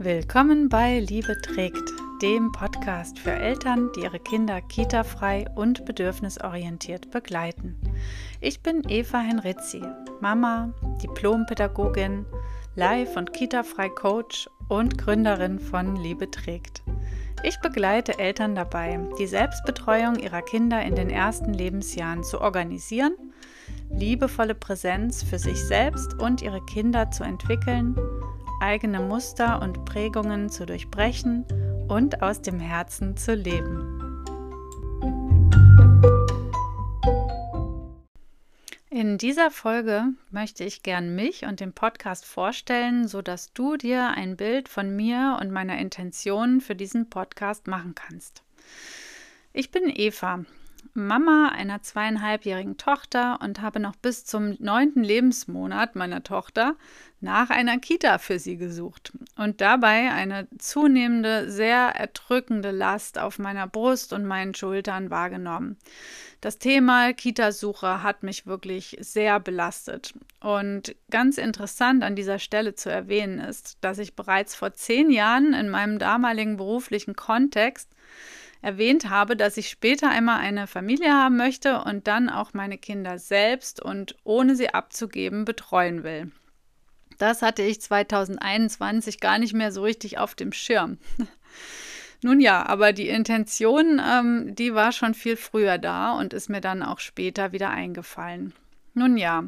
Willkommen bei Liebe trägt, dem Podcast für Eltern, die ihre Kinder kitafrei und bedürfnisorientiert begleiten. Ich bin Eva Henrizzi, Mama, Diplompädagogin, Live- und Kitafrei Coach und Gründerin von Liebe trägt. Ich begleite Eltern dabei, die Selbstbetreuung ihrer Kinder in den ersten Lebensjahren zu organisieren, liebevolle Präsenz für sich selbst und ihre Kinder zu entwickeln, eigene Muster und Prägungen zu durchbrechen und aus dem Herzen zu leben. In dieser Folge möchte ich gern mich und den Podcast vorstellen, sodass du dir ein Bild von mir und meiner Intention für diesen Podcast machen kannst. Ich bin Eva, Mama einer zweieinhalbjährigen Tochter und habe noch bis zum neunten Lebensmonat meiner Tochter nach einer Kita für sie gesucht und dabei eine zunehmende, sehr erdrückende Last auf meiner Brust und meinen Schultern wahrgenommen. Das Thema Kitasuche hat mich wirklich sehr belastet. Und ganz interessant an dieser Stelle zu erwähnen ist, dass ich bereits vor zehn Jahren in meinem damaligen beruflichen Kontext erwähnt habe, dass ich später einmal eine Familie haben möchte und dann auch meine Kinder selbst und ohne sie abzugeben betreuen will. Das hatte ich 2021 gar nicht mehr so richtig auf dem Schirm. Nun ja, aber die Intention, ähm, die war schon viel früher da und ist mir dann auch später wieder eingefallen. Nun ja,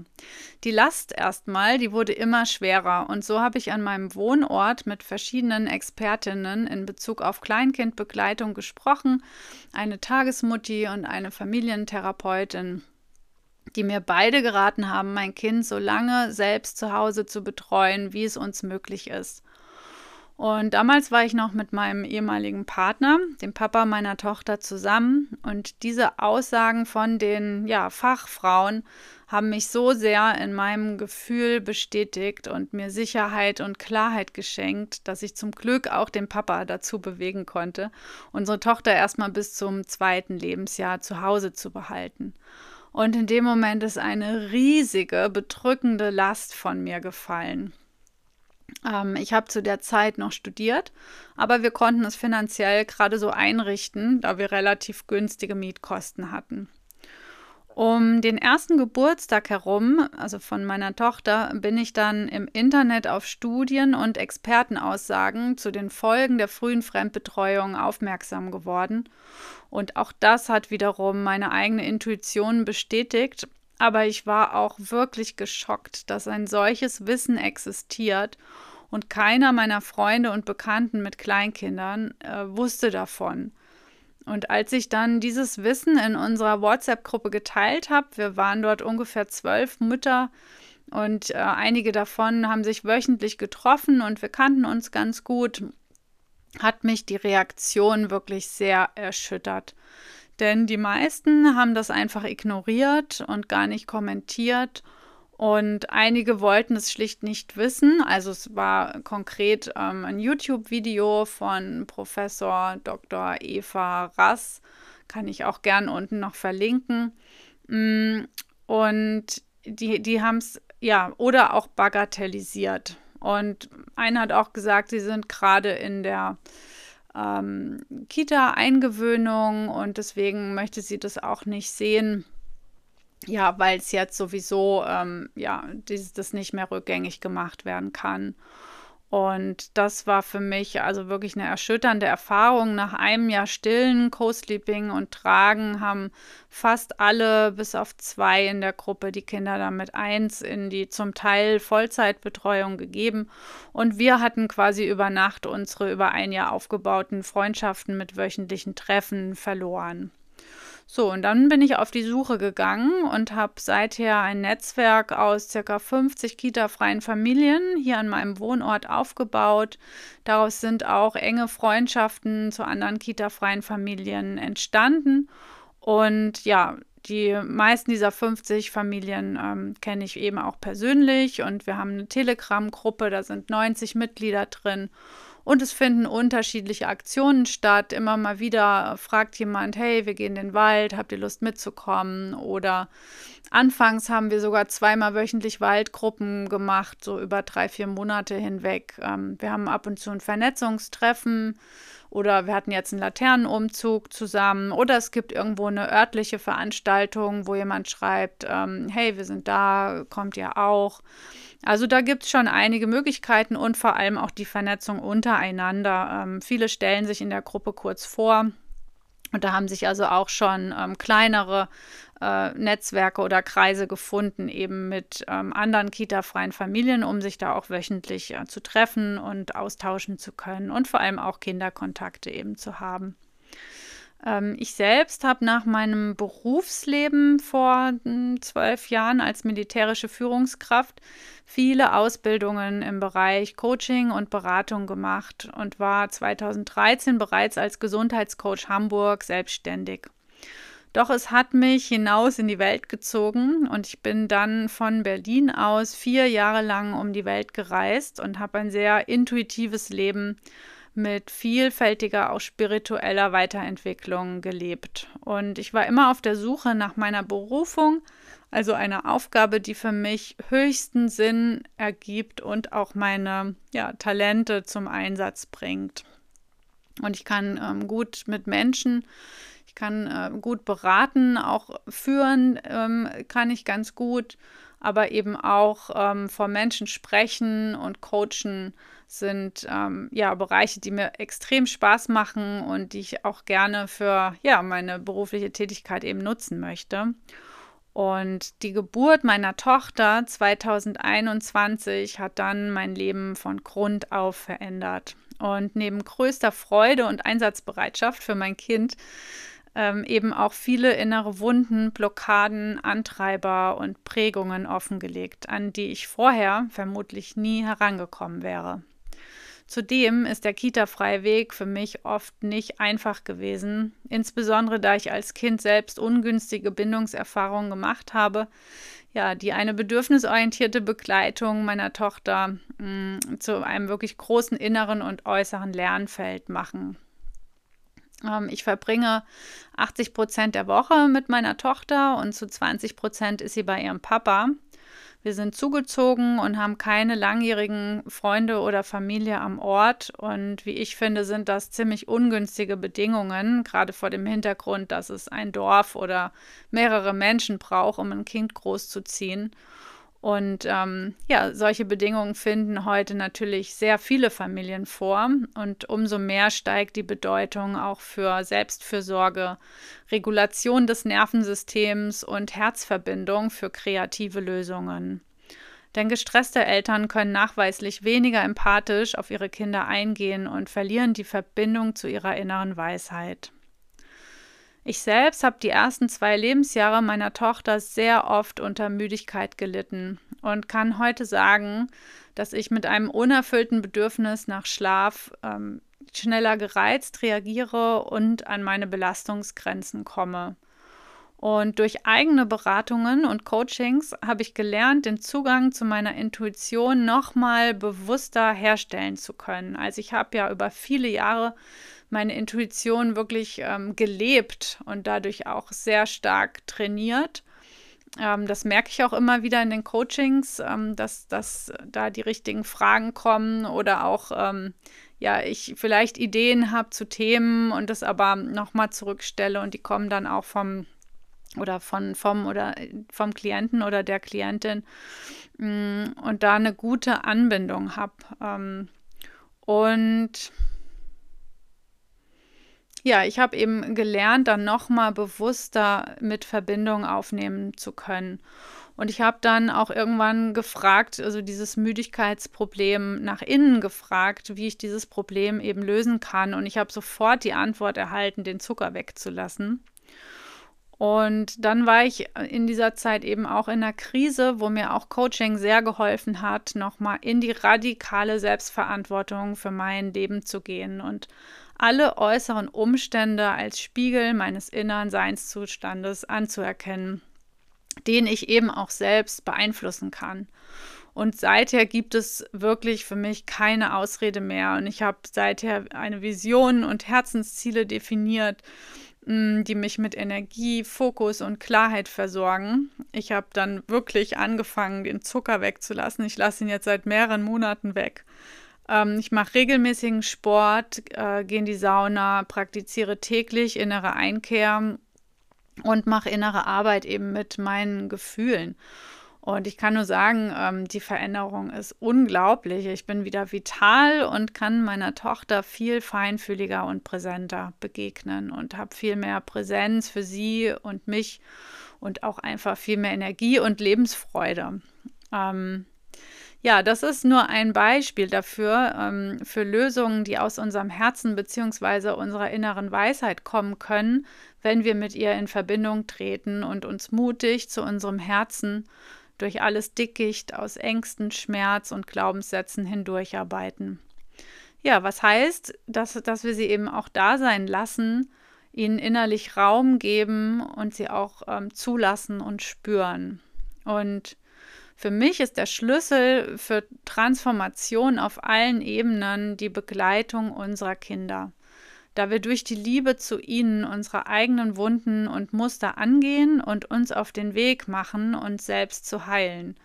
die Last erstmal, die wurde immer schwerer und so habe ich an meinem Wohnort mit verschiedenen Expertinnen in Bezug auf Kleinkindbegleitung gesprochen, eine Tagesmutti und eine Familientherapeutin, die mir beide geraten haben, mein Kind so lange selbst zu Hause zu betreuen, wie es uns möglich ist. Und damals war ich noch mit meinem ehemaligen Partner, dem Papa meiner Tochter, zusammen. Und diese Aussagen von den ja, Fachfrauen haben mich so sehr in meinem Gefühl bestätigt und mir Sicherheit und Klarheit geschenkt, dass ich zum Glück auch den Papa dazu bewegen konnte, unsere Tochter erstmal bis zum zweiten Lebensjahr zu Hause zu behalten. Und in dem Moment ist eine riesige, bedrückende Last von mir gefallen. Ähm, ich habe zu der Zeit noch studiert, aber wir konnten es finanziell gerade so einrichten, da wir relativ günstige Mietkosten hatten. Um den ersten Geburtstag herum, also von meiner Tochter, bin ich dann im Internet auf Studien und Expertenaussagen zu den Folgen der frühen Fremdbetreuung aufmerksam geworden. Und auch das hat wiederum meine eigene Intuition bestätigt. Aber ich war auch wirklich geschockt, dass ein solches Wissen existiert und keiner meiner Freunde und Bekannten mit Kleinkindern äh, wusste davon. Und als ich dann dieses Wissen in unserer WhatsApp-Gruppe geteilt habe, wir waren dort ungefähr zwölf Mütter und äh, einige davon haben sich wöchentlich getroffen und wir kannten uns ganz gut, hat mich die Reaktion wirklich sehr erschüttert. Denn die meisten haben das einfach ignoriert und gar nicht kommentiert und einige wollten es schlicht nicht wissen. Also es war konkret ähm, ein YouTube-Video von Professor Dr. Eva Rass. Kann ich auch gern unten noch verlinken. Mm, und die, die haben es, ja, oder auch bagatellisiert. Und einer hat auch gesagt, sie sind gerade in der ähm, Kita-Eingewöhnung und deswegen möchte sie das auch nicht sehen ja, weil es jetzt sowieso ähm, ja, dieses, das nicht mehr rückgängig gemacht werden kann. Und das war für mich also wirklich eine erschütternde Erfahrung. Nach einem Jahr Stillen, Co-Sleeping und Tragen haben fast alle, bis auf zwei in der Gruppe, die Kinder damit eins in die zum Teil Vollzeitbetreuung gegeben. Und wir hatten quasi über Nacht unsere über ein Jahr aufgebauten Freundschaften mit wöchentlichen Treffen verloren. So, und dann bin ich auf die Suche gegangen und habe seither ein Netzwerk aus ca. 50 Kita-freien Familien hier an meinem Wohnort aufgebaut. Daraus sind auch enge Freundschaften zu anderen Kita-freien Familien entstanden. Und ja, die meisten dieser 50 Familien ähm, kenne ich eben auch persönlich und wir haben eine Telegram-Gruppe, da sind 90 Mitglieder drin. Und es finden unterschiedliche Aktionen statt. Immer mal wieder fragt jemand, hey, wir gehen in den Wald, habt ihr Lust mitzukommen? Oder anfangs haben wir sogar zweimal wöchentlich Waldgruppen gemacht, so über drei, vier Monate hinweg. Ähm, wir haben ab und zu ein Vernetzungstreffen oder wir hatten jetzt einen Laternenumzug zusammen oder es gibt irgendwo eine örtliche Veranstaltung, wo jemand schreibt, ähm, hey, wir sind da, kommt ihr auch. Also da gibt es schon einige Möglichkeiten und vor allem auch die Vernetzung untereinander. Ähm, viele stellen sich in der Gruppe kurz vor. Und da haben sich also auch schon ähm, kleinere äh, Netzwerke oder Kreise gefunden, eben mit ähm, anderen kita-freien Familien, um sich da auch wöchentlich äh, zu treffen und austauschen zu können und vor allem auch Kinderkontakte eben zu haben. Ähm, ich selbst habe nach meinem Berufsleben vor hm, zwölf Jahren als militärische Führungskraft viele Ausbildungen im Bereich Coaching und Beratung gemacht und war 2013 bereits als Gesundheitscoach Hamburg selbstständig. Doch es hat mich hinaus in die Welt gezogen und ich bin dann von Berlin aus vier Jahre lang um die Welt gereist und habe ein sehr intuitives Leben mit vielfältiger, auch spiritueller Weiterentwicklung gelebt. Und ich war immer auf der Suche nach meiner Berufung, also einer Aufgabe, die für mich höchsten Sinn ergibt und auch meine ja, Talente zum Einsatz bringt. Und ich kann ähm, gut mit Menschen ich kann äh, gut beraten, auch führen ähm, kann ich ganz gut, aber eben auch ähm, vor Menschen sprechen und coachen sind ähm, ja Bereiche, die mir extrem Spaß machen und die ich auch gerne für ja meine berufliche Tätigkeit eben nutzen möchte. Und die Geburt meiner Tochter 2021 hat dann mein Leben von Grund auf verändert. Und neben größter Freude und Einsatzbereitschaft für mein Kind ähm, eben auch viele innere Wunden, Blockaden, Antreiber und Prägungen offengelegt, an die ich vorher vermutlich nie herangekommen wäre. Zudem ist der Kita-freie Weg für mich oft nicht einfach gewesen, insbesondere da ich als Kind selbst ungünstige Bindungserfahrungen gemacht habe, ja, die eine bedürfnisorientierte Begleitung meiner Tochter mh, mm, zu einem wirklich großen inneren und äußeren Lernfeld machen. Ähm, ich verbringe 80 Prozent der Woche mit meiner Tochter und zu 20 Prozent ist sie bei ihrem Papa. Wir sind zugezogen und haben keine langjährigen Freunde oder Familie am Ort. Und wie ich finde, sind das ziemlich ungünstige Bedingungen, gerade vor dem Hintergrund, dass es ein Dorf oder mehrere Menschen braucht, um ein Kind großzuziehen. Und ähm, ja, solche Bedingungen finden heute natürlich sehr viele Familien vor und umso mehr steigt die Bedeutung auch für Selbstfürsorge, Regulation des Nervensystems und Herzverbindung für kreative Lösungen. Denn gestresste Eltern können nachweislich weniger empathisch auf ihre Kinder eingehen und verlieren die Verbindung zu ihrer inneren Weisheit. Ich selbst habe die ersten zwei Lebensjahre meiner Tochter sehr oft unter Müdigkeit gelitten und kann heute sagen, dass ich mit einem unerfüllten Bedürfnis nach Schlaf ähm, schneller gereizt reagiere und an meine Belastungsgrenzen komme. Und durch eigene Beratungen und Coachings habe ich gelernt, den Zugang zu meiner Intuition nochmal bewusster herstellen zu können. Also ich habe ja über viele Jahre meine Intuition wirklich ähm, gelebt und dadurch auch sehr stark trainiert. Ähm, das merke ich auch immer wieder in den Coachings, ähm, dass, dass da die richtigen Fragen kommen oder auch, ähm, ja, ich vielleicht Ideen habe zu Themen und das aber nochmal zurückstelle und die kommen dann auch vom oder von vom oder vom Klienten oder der Klientin mm, und da eine gute Anbindung habe. Ähm, und ja, ich habe eben gelernt, dann nochmal bewusster mit Verbindung aufnehmen zu können. Und ich habe dann auch irgendwann gefragt, also dieses Müdigkeitsproblem nach innen gefragt, wie ich dieses Problem eben lösen kann. Und ich habe sofort die Antwort erhalten, den Zucker wegzulassen. Und dann war ich in dieser Zeit eben auch in einer Krise, wo mir auch Coaching sehr geholfen hat, nochmal in die radikale Selbstverantwortung für mein Leben zu gehen und alle äußeren Umstände als Spiegel meines inneren Seinszustandes anzuerkennen, den ich eben auch selbst beeinflussen kann. Und seither gibt es wirklich für mich keine Ausrede mehr. Und ich habe seither eine Vision und Herzensziele definiert, mm, die mich mit Energie, Fokus und Klarheit versorgen. Ich habe dann wirklich angefangen, den Zucker wegzulassen. Ich lasse ihn jetzt seit mehreren Monaten weg. Ähm, ich mache regelmäßigen Sport, äh, gehe in die Sauna, praktiziere täglich innere Einkehr und mache innere Arbeit eben mit meinen Gefühlen. Und ich kann nur sagen, ähm, die Veränderung ist unglaublich. Ich bin wieder vital und kann meiner Tochter viel feinfühliger und präsenter begegnen und habe viel mehr Präsenz für sie und mich und auch einfach viel mehr Energie und Lebensfreude. Ähm, ja, das ist nur ein Beispiel dafür, ähm, für Lösungen, die aus unserem Herzen bzw. unserer inneren Weisheit kommen können, wenn wir mit ihr in Verbindung treten und uns mutig zu unserem Herzen durch alles Dickicht aus Ängsten, Schmerz und Glaubenssätzen hindurcharbeiten. Ja, was heißt, dass, dass wir sie eben auch da sein lassen, ihnen innerlich Raum geben und sie auch ähm, zulassen und spüren. Und für mich ist der Schlüssel für Transformation auf allen Ebenen die Begleitung unserer Kinder da wir durch die Liebe zu ihnen unsere eigenen Wunden und Muster angehen und uns auf den Weg machen, uns selbst zu heilen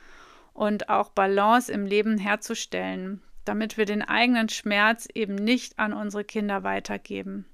und auch Balance im Leben herzustellen, damit wir den eigenen Schmerz eben nicht an unsere Kinder weitergeben.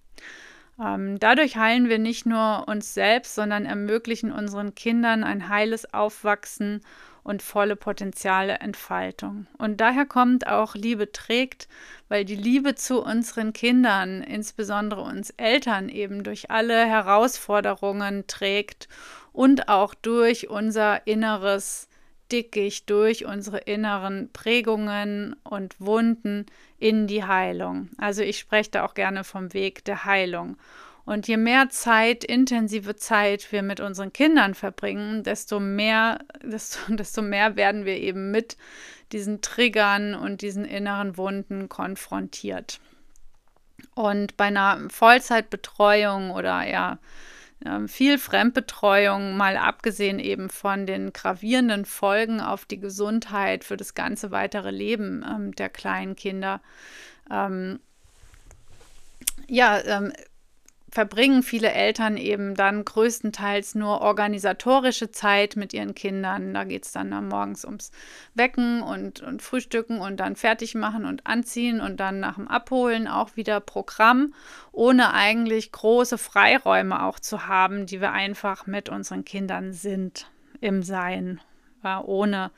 Ähm, dadurch heilen wir nicht nur uns selbst, sondern ermöglichen unseren Kindern ein heiles Aufwachsen und volle Potenziale Entfaltung. Und daher kommt auch Liebe trägt, weil die Liebe zu unseren Kindern, insbesondere uns Eltern, eben durch alle Herausforderungen trägt und auch durch unser inneres Dickicht, durch unsere inneren Prägungen und Wunden in die Heilung. Also ich spreche da auch gerne vom Weg der Heilung. Und je mehr Zeit, intensive Zeit wir mit unseren Kindern verbringen, desto mehr, desto, desto mehr werden wir eben mit diesen Triggern und diesen inneren Wunden konfrontiert. Und bei einer Vollzeitbetreuung oder ja, viel Fremdbetreuung, mal abgesehen eben von den gravierenden Folgen auf die Gesundheit für das ganze weitere Leben ähm, der kleinen Kinder, ähm, ja, ähm, verbringen viele Eltern eben dann größtenteils nur organisatorische Zeit mit ihren Kindern. Da geht es dann, dann morgens ums Wecken und, und Frühstücken und dann fertig machen und anziehen und dann nach dem Abholen auch wieder Programm, ohne eigentlich große Freiräume auch zu haben, die wir einfach mit unseren Kindern sind im Sein war, ohne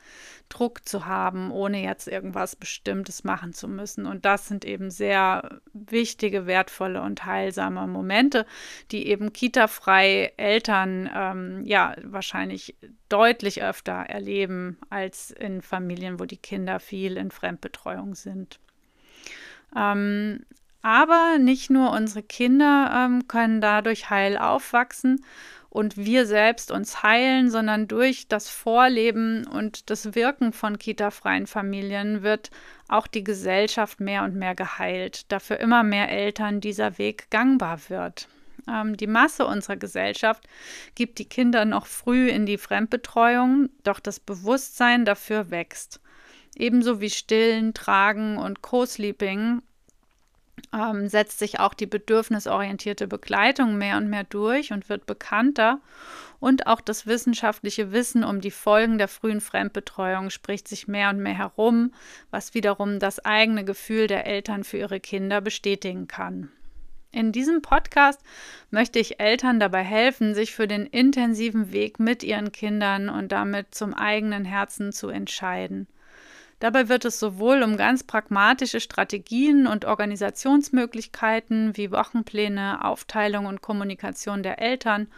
Druck zu haben, ohne jetzt irgendwas Bestimmtes machen zu müssen. Und das sind eben sehr wichtige, wertvolle und heilsame Momente, die eben kitafrei Eltern ähm, ja wahrscheinlich deutlich öfter erleben als in Familien, wo die Kinder viel in Fremdbetreuung sind. Ähm, aber nicht nur unsere Kinder ähm, können dadurch heil aufwachsen und wir selbst uns heilen, sondern durch das Vorleben und das Wirken von kita-freien Familien wird auch die Gesellschaft mehr und mehr geheilt, da für immer mehr Eltern dieser Weg gangbar wird. Ähm, die Masse unserer Gesellschaft gibt die Kinder noch früh in die Fremdbetreuung, doch das Bewusstsein dafür wächst. Ebenso wie Stillen, Tragen und Co-Sleeping ähm, setzt sich auch die bedürfnisorientierte Begleitung mehr und mehr durch und wird bekannter. Und auch das wissenschaftliche Wissen um die Folgen der frühen Fremdbetreuung spricht sich mehr und mehr herum, was wiederum das eigene Gefühl der Eltern für ihre Kinder bestätigen kann. In diesem Podcast möchte ich Eltern dabei helfen, sich für den intensiven Weg mit ihren Kindern und damit zum eigenen Herzen zu entscheiden. Dabei wird es sowohl um ganz pragmatische Strategien und Organisationsmöglichkeiten wie Wochenpläne, Aufteilung und Kommunikation der Eltern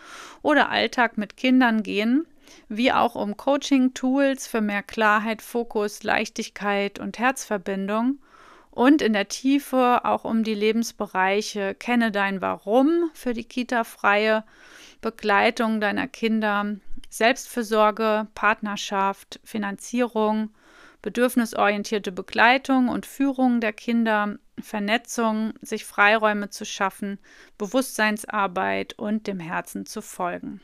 oder Alltag mit Kindern gehen, wie auch um Coaching-Tools für mehr Klarheit, Fokus, Leichtigkeit und Herzverbindung und in der Tiefe auch um die Lebensbereiche Kenne dein Warum für die Kita-freie Begleitung deiner Kinder, Selbstfürsorge, Partnerschaft, Finanzierung, bedürfnisorientierte Begleitung und Führung der Kinder, Vernetzung, sich Freiräume zu schaffen, Bewusstseinsarbeit und dem Herzen zu folgen.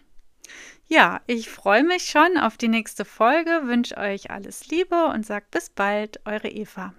Ja, ich freue mich schon auf die nächste Folge, wünsche euch alles Liebe und sage bis bald, eure Eva.